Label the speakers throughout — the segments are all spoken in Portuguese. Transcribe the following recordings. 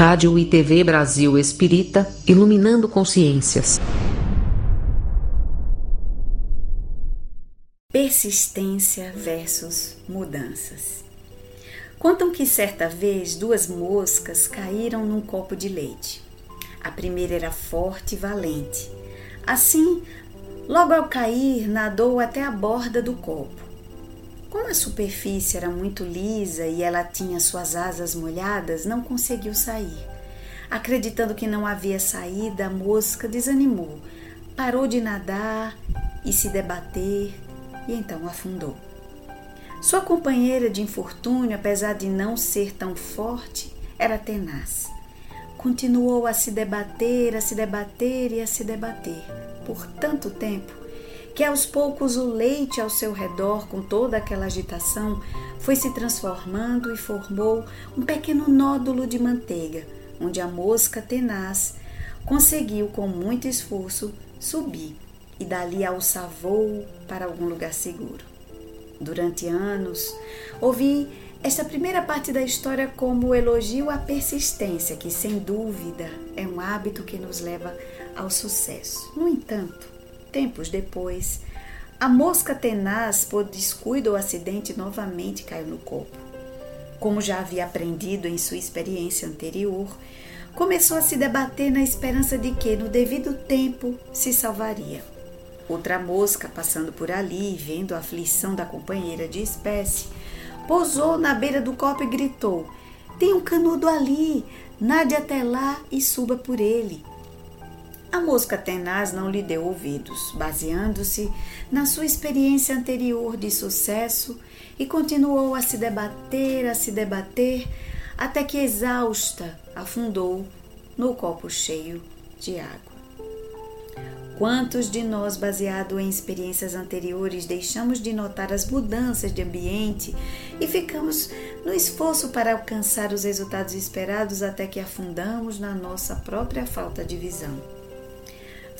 Speaker 1: Rádio e TV Brasil Espírita, iluminando consciências.
Speaker 2: Persistência versus mudanças. Contam que certa vez duas moscas caíram num copo de leite. A primeira era forte e valente. Assim, logo ao cair, nadou até a borda do copo. Como a superfície era muito lisa e ela tinha suas asas molhadas, não conseguiu sair. Acreditando que não havia saída, a mosca desanimou, parou de nadar e se debater e então afundou. Sua companheira de infortúnio, apesar de não ser tão forte, era tenaz. Continuou a se debater, a se debater e a se debater por tanto tempo que aos poucos o leite ao seu redor, com toda aquela agitação, foi se transformando e formou um pequeno nódulo de manteiga, onde a mosca tenaz conseguiu, com muito esforço, subir e dali alçar voo para algum lugar seguro. Durante anos, ouvi esta primeira parte da história como elogio à persistência, que sem dúvida é um hábito que nos leva ao sucesso. No entanto, Tempos depois, a mosca tenaz, por descuido ou acidente, novamente caiu no copo. Como já havia aprendido em sua experiência anterior, começou a se debater na esperança de que, no devido tempo, se salvaria. Outra mosca, passando por ali, vendo a aflição da companheira de espécie, pousou na beira do copo e gritou: Tem um canudo ali, nade até lá e suba por ele. A mosca tenaz não lhe deu ouvidos, baseando-se na sua experiência anterior de sucesso e continuou a se debater, a se debater, até que exausta afundou no copo cheio de água. Quantos de nós, baseado em experiências anteriores, deixamos de notar as mudanças de ambiente e ficamos no esforço para alcançar os resultados esperados até que afundamos na nossa própria falta de visão?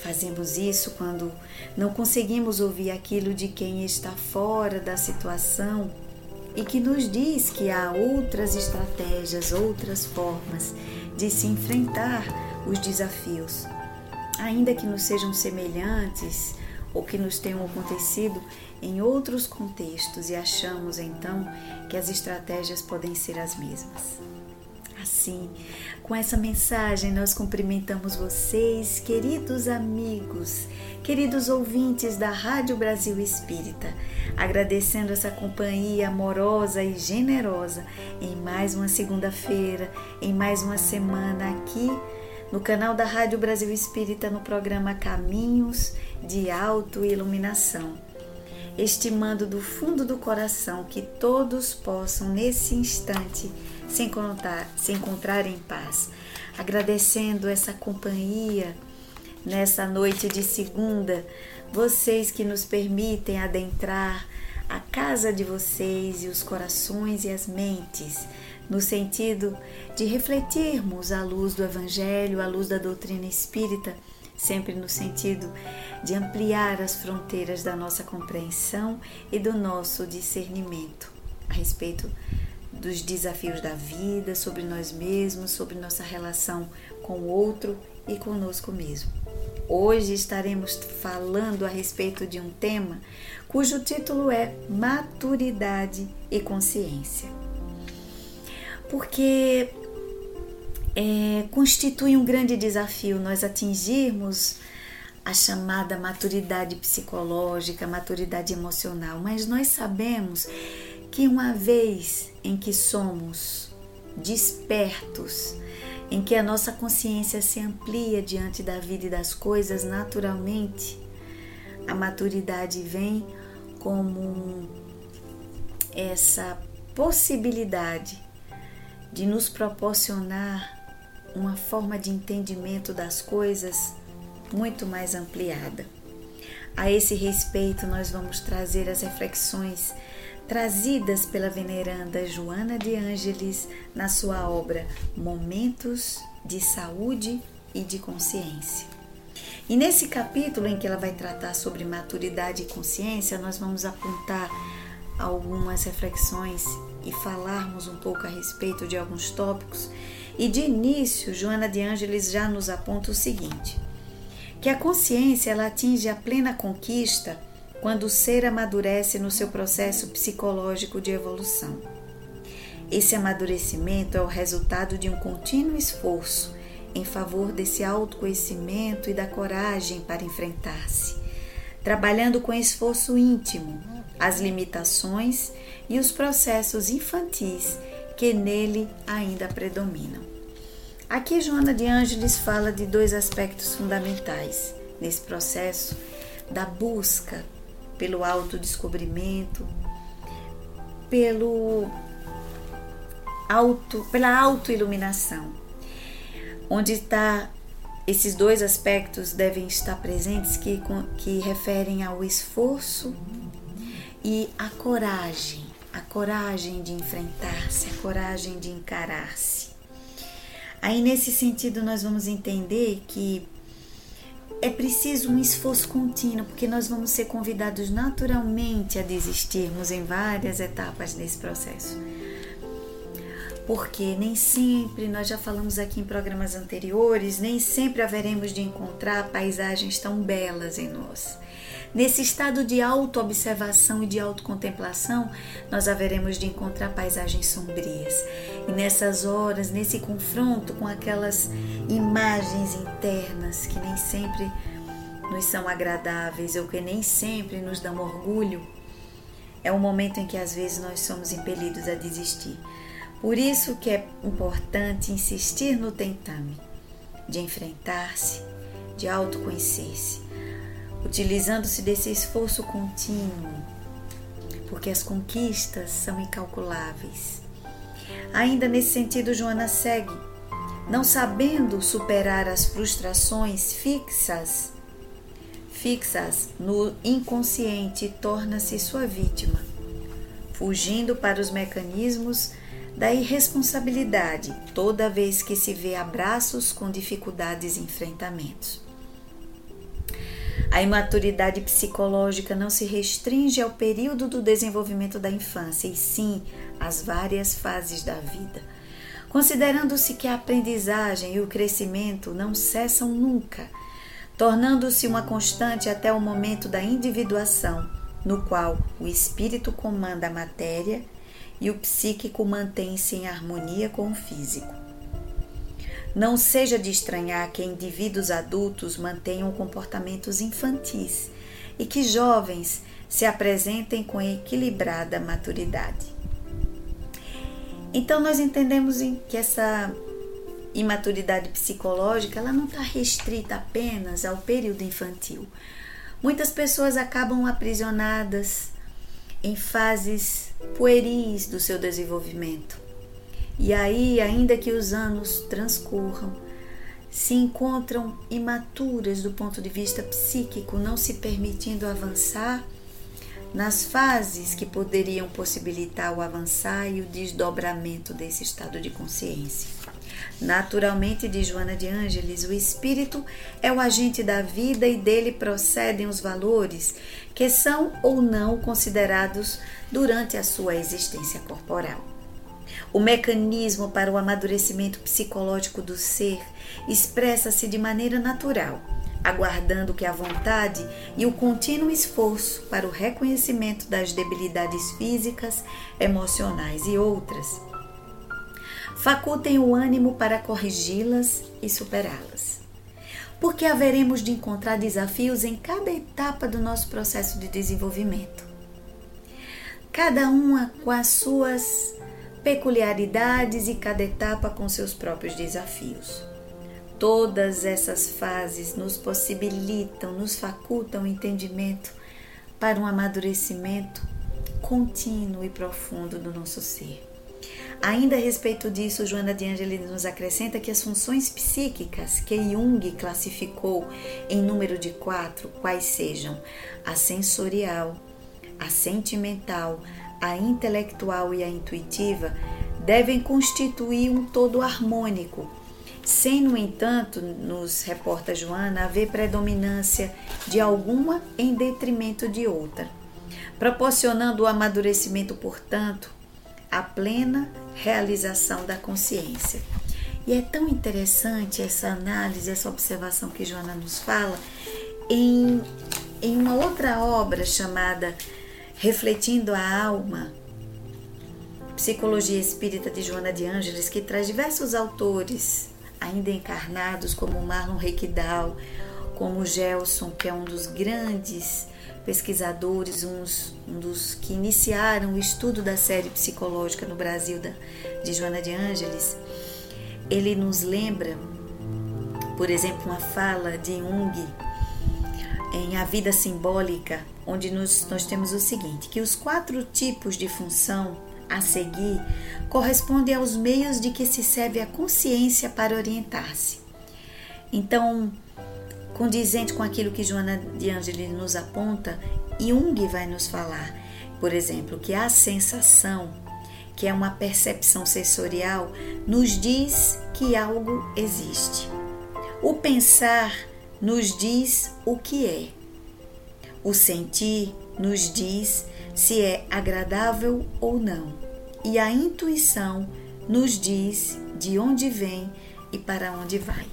Speaker 2: Fazemos isso quando não conseguimos ouvir aquilo de quem está fora da situação e que nos diz que há outras estratégias, outras formas de se enfrentar os desafios, ainda que nos sejam semelhantes ou que nos tenham acontecido em outros contextos e achamos então que as estratégias podem ser as mesmas. Assim, com essa mensagem, nós cumprimentamos vocês, queridos amigos, queridos ouvintes da Rádio Brasil Espírita, agradecendo essa companhia amorosa e generosa em mais uma segunda-feira, em mais uma semana aqui no canal da Rádio Brasil Espírita, no programa Caminhos de Autoiluminação estimando do fundo do coração que todos possam, nesse instante, se encontrar, se encontrar em paz. Agradecendo essa companhia nessa noite de segunda, vocês que nos permitem adentrar a casa de vocês e os corações e as mentes, no sentido de refletirmos a luz do Evangelho, a luz da doutrina espírita sempre no sentido de ampliar as fronteiras da nossa compreensão e do nosso discernimento a respeito dos desafios da vida, sobre nós mesmos, sobre nossa relação com o outro e conosco mesmo. Hoje estaremos falando a respeito de um tema cujo título é Maturidade e Consciência. Porque é, constitui um grande desafio nós atingirmos a chamada maturidade psicológica, maturidade emocional, mas nós sabemos que uma vez em que somos despertos, em que a nossa consciência se amplia diante da vida e das coisas naturalmente, a maturidade vem como essa possibilidade de nos proporcionar uma forma de entendimento das coisas muito mais ampliada. A esse respeito, nós vamos trazer as reflexões trazidas pela veneranda Joana de Ângeles na sua obra Momentos de Saúde e de Consciência. E nesse capítulo em que ela vai tratar sobre maturidade e consciência, nós vamos apontar algumas reflexões e falarmos um pouco a respeito de alguns tópicos E de início, Joana de Ângeles já nos aponta o seguinte: que a consciência ela atinge a plena conquista quando o ser amadurece no seu processo psicológico de evolução. Esse amadurecimento é o resultado de um contínuo esforço em favor desse autoconhecimento e da coragem para enfrentar-se, trabalhando com esforço íntimo as limitações e os processos infantis que nele ainda predominam. Aqui Joana de Ângeles fala de dois aspectos fundamentais nesse processo da busca pelo autodescobrimento, pelo auto, pela autoiluminação. Onde está esses dois aspectos devem estar presentes que, que referem ao esforço e à coragem, a coragem de enfrentar-se, a coragem de encarar-se. Aí, nesse sentido, nós vamos entender que é preciso um esforço contínuo, porque nós vamos ser convidados naturalmente a desistirmos em várias etapas desse processo. Porque nem sempre, nós já falamos aqui em programas anteriores, nem sempre haveremos de encontrar paisagens tão belas em nós. Nesse estado de autoobservação e de autocontemplação, nós haveremos de encontrar paisagens sombrias. E nessas horas, nesse confronto com aquelas imagens internas que nem sempre nos são agradáveis ou que nem sempre nos dão orgulho, é o momento em que às vezes nós somos impelidos a desistir. Por isso que é importante insistir no tentame, de enfrentar-se, de autoconhecer-se utilizando-se desse esforço contínuo, porque as conquistas são incalculáveis. Ainda nesse sentido, Joana segue, não sabendo superar as frustrações fixas, fixas no inconsciente, torna-se sua vítima, fugindo para os mecanismos da irresponsabilidade toda vez que se vê abraços com dificuldades e enfrentamentos. A imaturidade psicológica não se restringe ao período do desenvolvimento da infância, e sim às várias fases da vida. Considerando-se que a aprendizagem e o crescimento não cessam nunca, tornando-se uma constante até o momento da individuação, no qual o espírito comanda a matéria e o psíquico mantém-se em harmonia com o físico. Não seja de estranhar que indivíduos adultos mantenham comportamentos infantis e que jovens se apresentem com equilibrada maturidade. Então nós entendemos que essa imaturidade psicológica ela não está restrita apenas ao período infantil. Muitas pessoas acabam aprisionadas em fases pueris do seu desenvolvimento e aí, ainda que os anos transcorram, se encontram imaturas do ponto de vista psíquico, não se permitindo avançar nas fases que poderiam possibilitar o avançar e o desdobramento desse estado de consciência. Naturalmente, diz Joana de Ângeles, o espírito é o agente da vida e dele procedem os valores que são ou não considerados durante a sua existência corporal. O mecanismo para o amadurecimento psicológico do ser expressa-se de maneira natural, aguardando que a vontade e o contínuo esforço para o reconhecimento das debilidades físicas, emocionais e outras facultem o ânimo para corrigi-las e superá-las. Porque haveremos de encontrar desafios em cada etapa do nosso processo de desenvolvimento. Cada uma com as suas peculiaridades e cada etapa com seus próprios desafios. Todas essas fases nos possibilitam, nos facultam o entendimento para um amadurecimento contínuo e profundo do nosso ser. Ainda a respeito disso, Joana de Angelis nos acrescenta que as funções psíquicas que Jung classificou em número de quatro, quais sejam a sensorial, a sentimental, a intelectual e a intuitiva devem constituir um todo harmônico, sem, no entanto, nos reporta Joana, haver predominância de alguma em detrimento de outra, proporcionando o amadurecimento, portanto, a plena realização da consciência. E é tão interessante essa análise, essa observação que Joana nos fala em, em uma outra obra chamada Refletindo a Alma, Psicologia Espírita de Joana de Ângeles, que traz diversos autores ainda encarnados, como Marlon Requidal, como Gelson, que é um dos grandes pesquisadores, uns, um dos que iniciaram o estudo da série psicológica no Brasil da, de Joana de Ângeles, ele nos lembra, por exemplo, uma fala de Jung em A Vida Simbólica, onde nós, nós temos o seguinte, que os quatro tipos de função a seguir correspondem aos meios de que se serve a consciência para orientar-se. Então, condizente com aquilo que Joana de Ângeles nos aponta, Jung vai nos falar, por exemplo, que a sensação, que é uma percepção sensorial, nos diz que algo existe. O pensar nos diz o que é. O sentir nos diz se é agradável ou não. E a intuição nos diz de onde vem e para onde vai.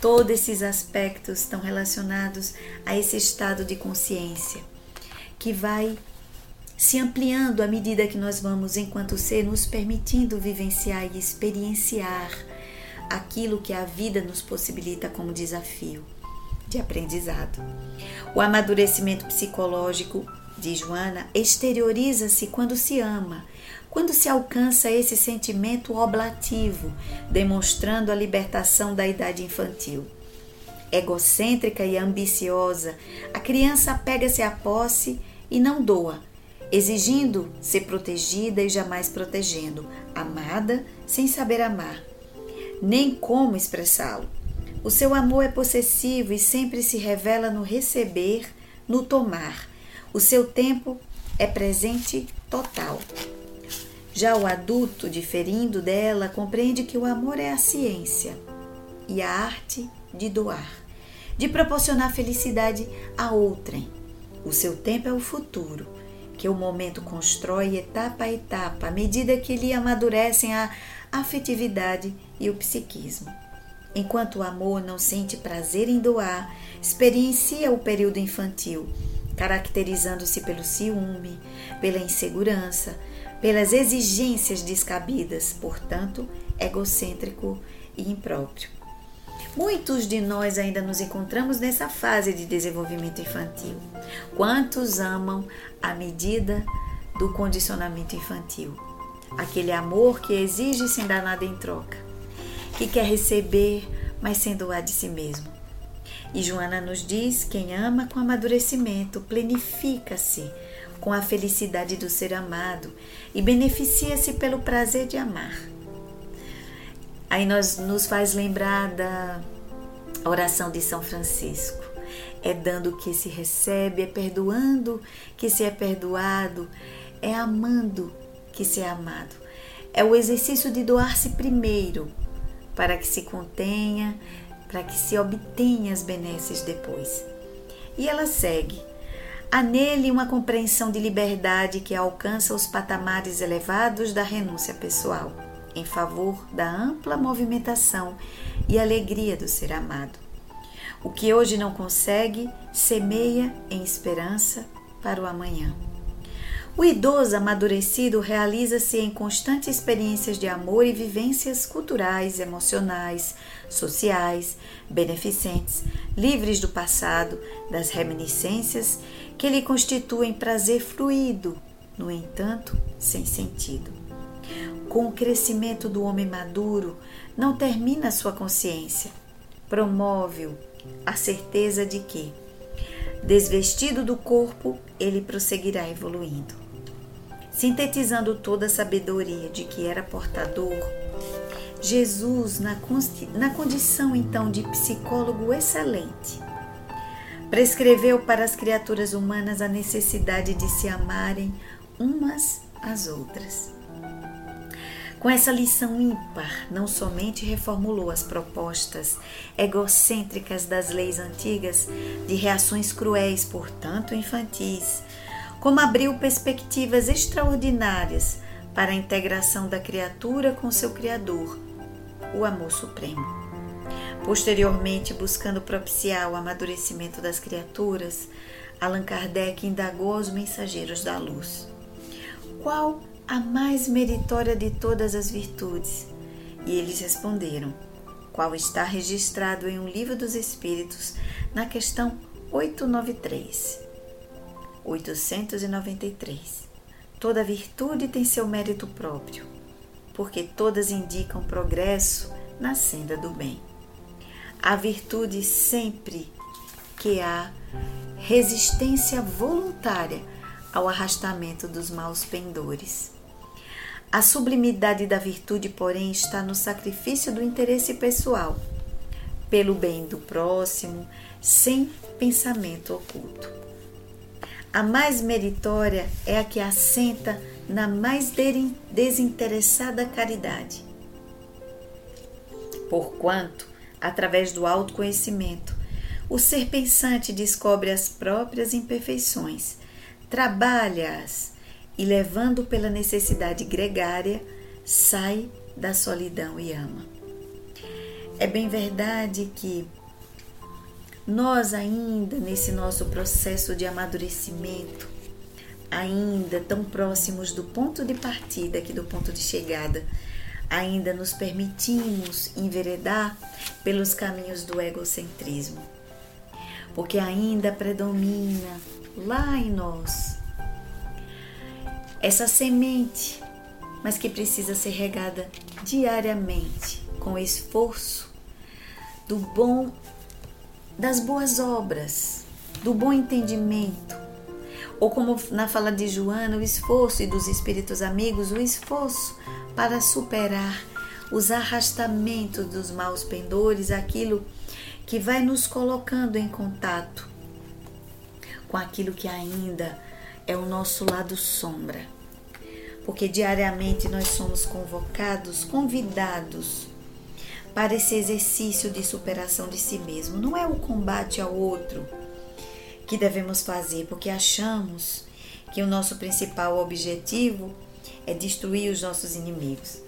Speaker 2: Todos esses aspectos estão relacionados a esse estado de consciência que vai se ampliando à medida que nós vamos, enquanto ser, nos permitindo vivenciar e experienciar aquilo que a vida nos possibilita como desafio de aprendizado. O amadurecimento psicológico de Joana exterioriza-se quando se ama quando se alcança esse sentimento oblativo, demonstrando a libertação da idade infantil. Egocêntrica e ambiciosa, a criança pega-se à posse e não doa, exigindo ser protegida e jamais protegendo, amada sem saber amar, nem como expressá-lo. O seu amor é possessivo e sempre se revela no receber, no tomar. O seu tempo é presente total. Já o adulto, diferindo dela, compreende que o amor é a ciência e a arte de doar, de proporcionar felicidade a outrem. O seu tempo é o futuro, que o momento constrói etapa a etapa, à medida que lhe amadurecem a afetividade e o psiquismo. Enquanto o amor não sente prazer em doar, experiencia o período infantil, caracterizando-se pelo ciúme, pela insegurança, pelas exigências descabidas, portanto, egocêntrico e impróprio. Muitos de nós ainda nos encontramos nessa fase de desenvolvimento infantil. Quantos amam a medida do condicionamento infantil? Aquele amor que exige sem dar nada em troca, que quer receber, mas sem doar de si mesmo. E Joana nos diz: quem ama com amadurecimento plenifica-se com a felicidade do ser amado e beneficia-se pelo prazer de amar. Aí nós nos faz lembrar da oração de São Francisco. É dando que se recebe, é perdoando que se é perdoado, é amando que se é amado. É o exercício de doar-se primeiro, para que se contenha, para que se obtenha as benesses depois. E ela segue: Há nele uma compreensão de liberdade que alcança os patamares elevados da renúncia pessoal, em favor da ampla movimentação e alegria do ser amado. O que hoje não consegue, semeia em esperança para o amanhã. O idoso amadurecido realiza-se em constantes experiências de amor e vivências culturais, emocionais, sociais, beneficentes, livres do passado, das reminiscências que lhe constituem prazer fluido, no entanto, sem sentido. Com o crescimento do homem maduro, não termina sua consciência, promove-o a certeza de que, desvestido do corpo, ele prosseguirá evoluindo. Sintetizando toda a sabedoria de que era portador, Jesus, na, na condição então de psicólogo excelente, prescreveu para as criaturas humanas a necessidade de se amarem umas às outras. Com essa lição ímpar, não somente reformulou as propostas egocêntricas das leis antigas de reações cruéis, portanto infantis, como abriu perspectivas extraordinárias para a integração da criatura com seu Criador, o amor supremo. Posteriormente, buscando propiciar o amadurecimento das criaturas, Allan Kardec indagou aos mensageiros da luz: Qual a mais meritória de todas as virtudes? E eles responderam: Qual está registrado em um livro dos Espíritos, na questão 893. 893. Toda virtude tem seu mérito próprio, porque todas indicam progresso na senda do bem. A virtude sempre que há resistência voluntária ao arrastamento dos maus pendores. A sublimidade da virtude, porém, está no sacrifício do interesse pessoal, pelo bem do próximo, sem pensamento oculto. A mais meritória é a que assenta na mais desinteressada caridade. Porquanto, através do autoconhecimento, o ser pensante descobre as próprias imperfeições, trabalha-as e, levando pela necessidade gregária, sai da solidão e ama. É bem verdade que nós ainda nesse nosso processo de amadurecimento, ainda tão próximos do ponto de partida que do ponto de chegada, ainda nos permitimos enveredar pelos caminhos do egocentrismo. Porque ainda predomina lá em nós essa semente, mas que precisa ser regada diariamente com esforço do bom das boas obras, do bom entendimento. Ou como na fala de Joana, o esforço e dos espíritos amigos, o esforço para superar os arrastamentos dos maus pendores, aquilo que vai nos colocando em contato com aquilo que ainda é o nosso lado sombra. Porque diariamente nós somos convocados, convidados para esse exercício de superação de si mesmo. Não é o combate ao outro que devemos fazer, porque achamos que o nosso principal objetivo é destruir os nossos inimigos.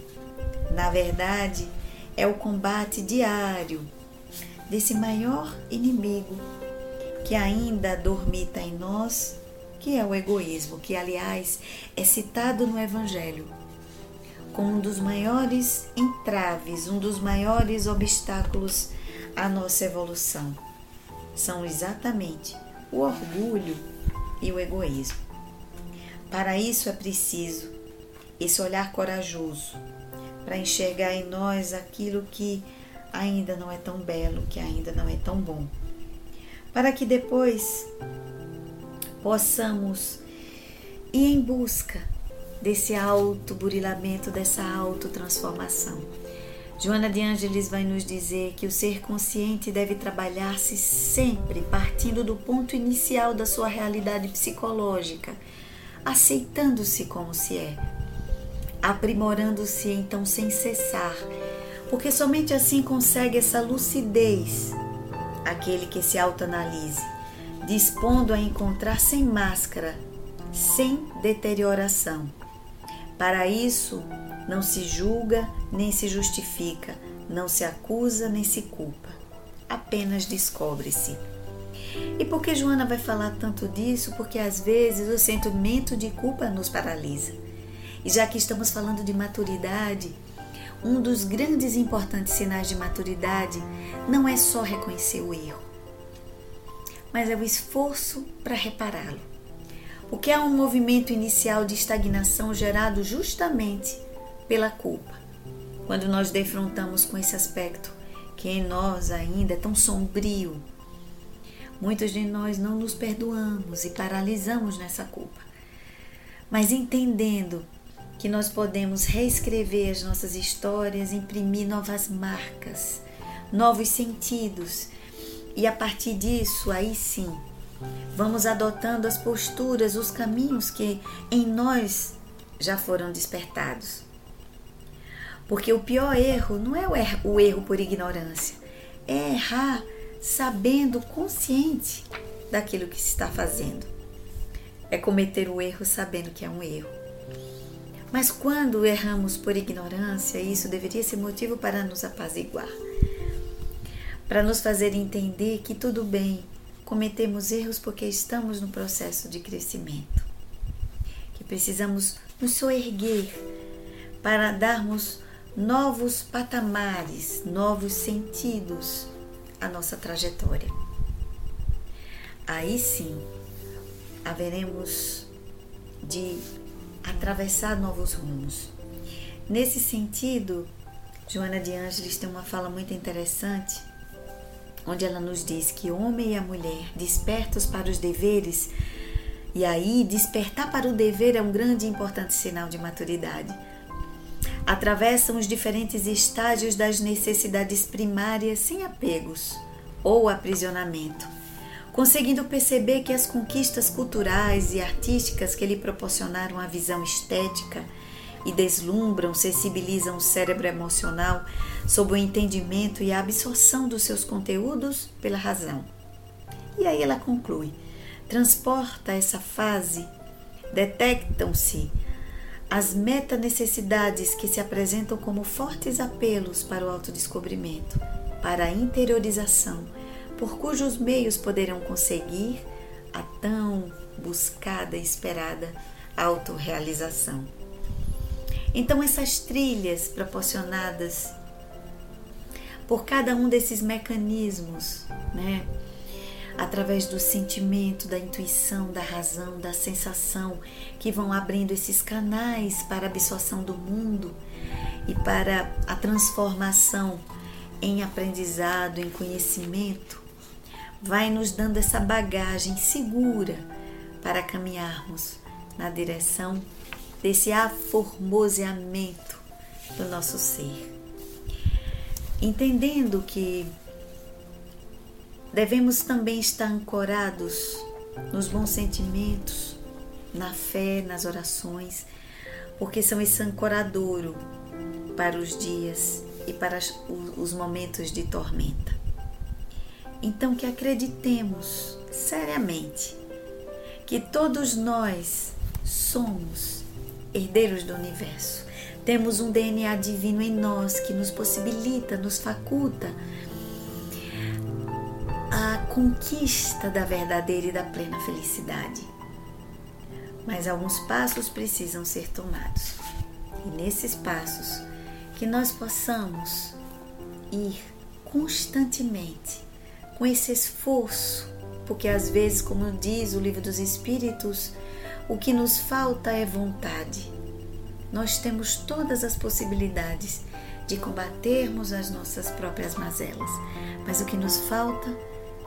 Speaker 2: Na verdade, é o combate diário desse maior inimigo que ainda dormita em nós, que é o egoísmo, que aliás é citado no Evangelho como um dos maiores entraves, um dos maiores obstáculos à nossa evolução. São exatamente o orgulho e o egoísmo. Para isso é preciso esse olhar corajoso para enxergar em nós aquilo que ainda não é tão belo, que ainda não é tão bom. Para que depois possamos ir em busca desse auto-burilamento, dessa autotransformação. Joana de Ângeles vai nos dizer que o ser consciente deve trabalhar-se sempre partindo do ponto inicial da sua realidade psicológica, aceitando-se como se é, aprimorando-se então sem cessar, porque somente assim consegue essa lucidez aquele que se autoanalise, dispondo a encontrar sem máscara, sem deterioração para isso, não se julga nem se justifica, não se acusa nem se culpa, apenas descobre-se. E por que Joana vai falar tanto disso? Porque às vezes o sentimento de culpa nos paralisa. E já que estamos falando de maturidade, um dos grandes e importantes sinais de maturidade não é só reconhecer o erro, mas é o esforço para repará-lo o que é um movimento inicial de estagnação gerado justamente pela culpa. Quando nós defrontamos com esse aspecto que em nós ainda é tão sombrio, muitos de nós não nos perdoamos e paralisamos nessa culpa. Mas entendendo que nós podemos reescrever as nossas histórias, imprimir novas marcas, novos sentidos, e a partir disso, aí sim, Vamos adotando as posturas, os caminhos que em nós já foram despertados. Porque o pior erro não é o erro, o erro por ignorância, é errar sabendo consciente daquilo que se está fazendo. É cometer o erro sabendo que é um erro. Mas quando erramos por ignorância, isso deveria ser motivo para nos apaziguar, para nos fazer entender que tudo bem, cometemos erros porque estamos no processo de crescimento, que precisamos nos soerguer para darmos novos patamares, novos sentidos à nossa trajetória. Aí sim haveremos de atravessar novos rumos. Nesse sentido, Joana de Ângeles tem uma fala muito interessante, onde ela nos diz que homem e a mulher, despertos para os deveres, e aí despertar para o dever é um grande e importante sinal de maturidade. Atravessam os diferentes estágios das necessidades primárias sem apegos ou aprisionamento conseguindo perceber que as conquistas culturais e artísticas que lhe proporcionaram a visão estética e deslumbram, sensibilizam o cérebro emocional sob o entendimento e a absorção dos seus conteúdos pela razão. E aí ela conclui: transporta essa fase, detectam-se as meta-necessidades que se apresentam como fortes apelos para o autodescobrimento, para a interiorização por cujos meios poderão conseguir a tão buscada e esperada autorrealização. Então, essas trilhas proporcionadas por cada um desses mecanismos, né? através do sentimento, da intuição, da razão, da sensação, que vão abrindo esses canais para a absorção do mundo e para a transformação em aprendizado, em conhecimento, vai nos dando essa bagagem segura para caminharmos na direção desse aformoseamento do nosso ser. Entendendo que devemos também estar ancorados nos bons sentimentos, na fé, nas orações, porque são esse ancoradouro para os dias e para os momentos de tormenta. Então, que acreditemos seriamente que todos nós somos herdeiros do universo. Temos um DNA divino em nós que nos possibilita, nos faculta a conquista da verdadeira e da plena felicidade. Mas alguns passos precisam ser tomados. E nesses passos, que nós possamos ir constantemente com esse esforço, porque às vezes, como diz o livro dos Espíritos, o que nos falta é vontade. Nós temos todas as possibilidades de combatermos as nossas próprias mazelas, mas o que nos falta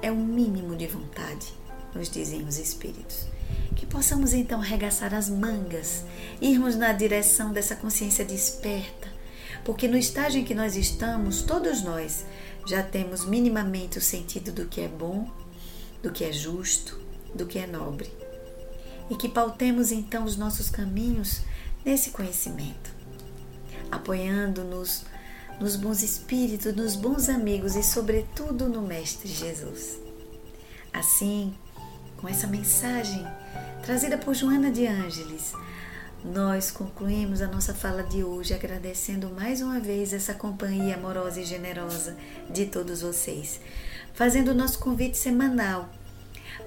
Speaker 2: é um mínimo de vontade, nos dizem os Espíritos. Que possamos então arregaçar as mangas, irmos na direção dessa consciência desperta, porque no estágio em que nós estamos, todos nós já temos minimamente o sentido do que é bom, do que é justo, do que é nobre. E que pautemos então os nossos caminhos nesse conhecimento, apoiando-nos nos bons espíritos, nos bons amigos e, sobretudo, no Mestre Jesus. Assim, com essa mensagem trazida por Joana de Ângeles, nós concluímos a nossa fala de hoje agradecendo mais uma vez essa companhia amorosa e generosa de todos vocês, fazendo o nosso convite semanal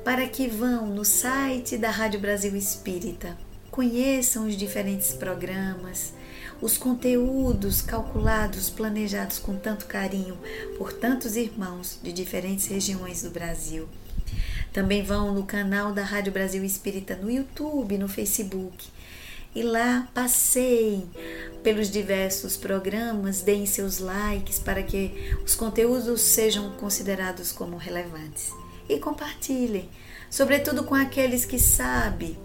Speaker 2: para que vão no site da Rádio Brasil Espírita, conheçam os diferentes programas, os conteúdos calculados, planejados com tanto carinho por tantos irmãos de diferentes regiões do Brasil. Também vão no canal da Rádio Brasil Espírita no YouTube, no Facebook e lá passeiem pelos diversos programas, deem seus likes para que os conteúdos sejam considerados como relevantes. E compartilhem, sobretudo com aqueles que sabem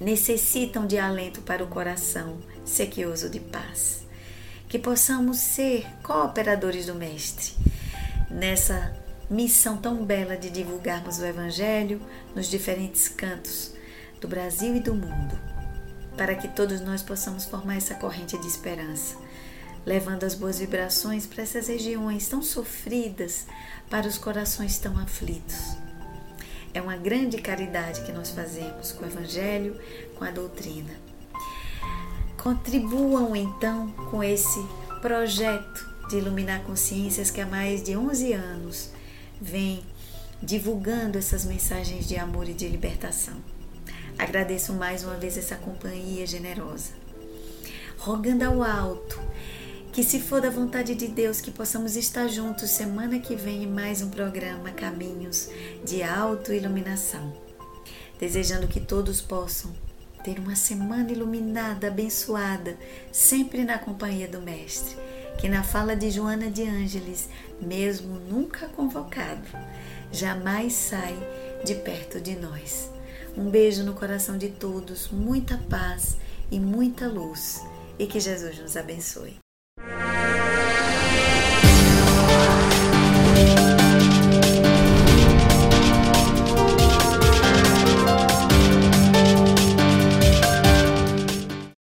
Speaker 2: necessitam de alento para o coração sequioso de paz. Que possamos ser cooperadores do Mestre nessa missão tão bela de divulgarmos o Evangelho nos diferentes cantos do Brasil e do mundo para que todos nós possamos formar essa corrente de esperança, levando as boas vibrações para essas regiões tão sofridas, para os corações tão aflitos. É uma grande caridade que nós fazemos com o Evangelho, com a doutrina. Contribuam então com esse projeto de iluminar consciências que há mais de 11 anos vem divulgando essas mensagens de amor e de libertação. Agradeço mais uma vez essa companhia generosa. Rogando ao alto que, se for da vontade de Deus, que possamos estar juntos semana que vem em mais um programa Caminhos de Autoiluminação. Desejando que todos possam ter uma semana iluminada, abençoada, sempre na companhia do Mestre, que na fala de Joana de Ângeles, mesmo nunca convocado, jamais sai de perto de nós. Um beijo no coração de todos, muita paz e muita luz, e que Jesus nos abençoe.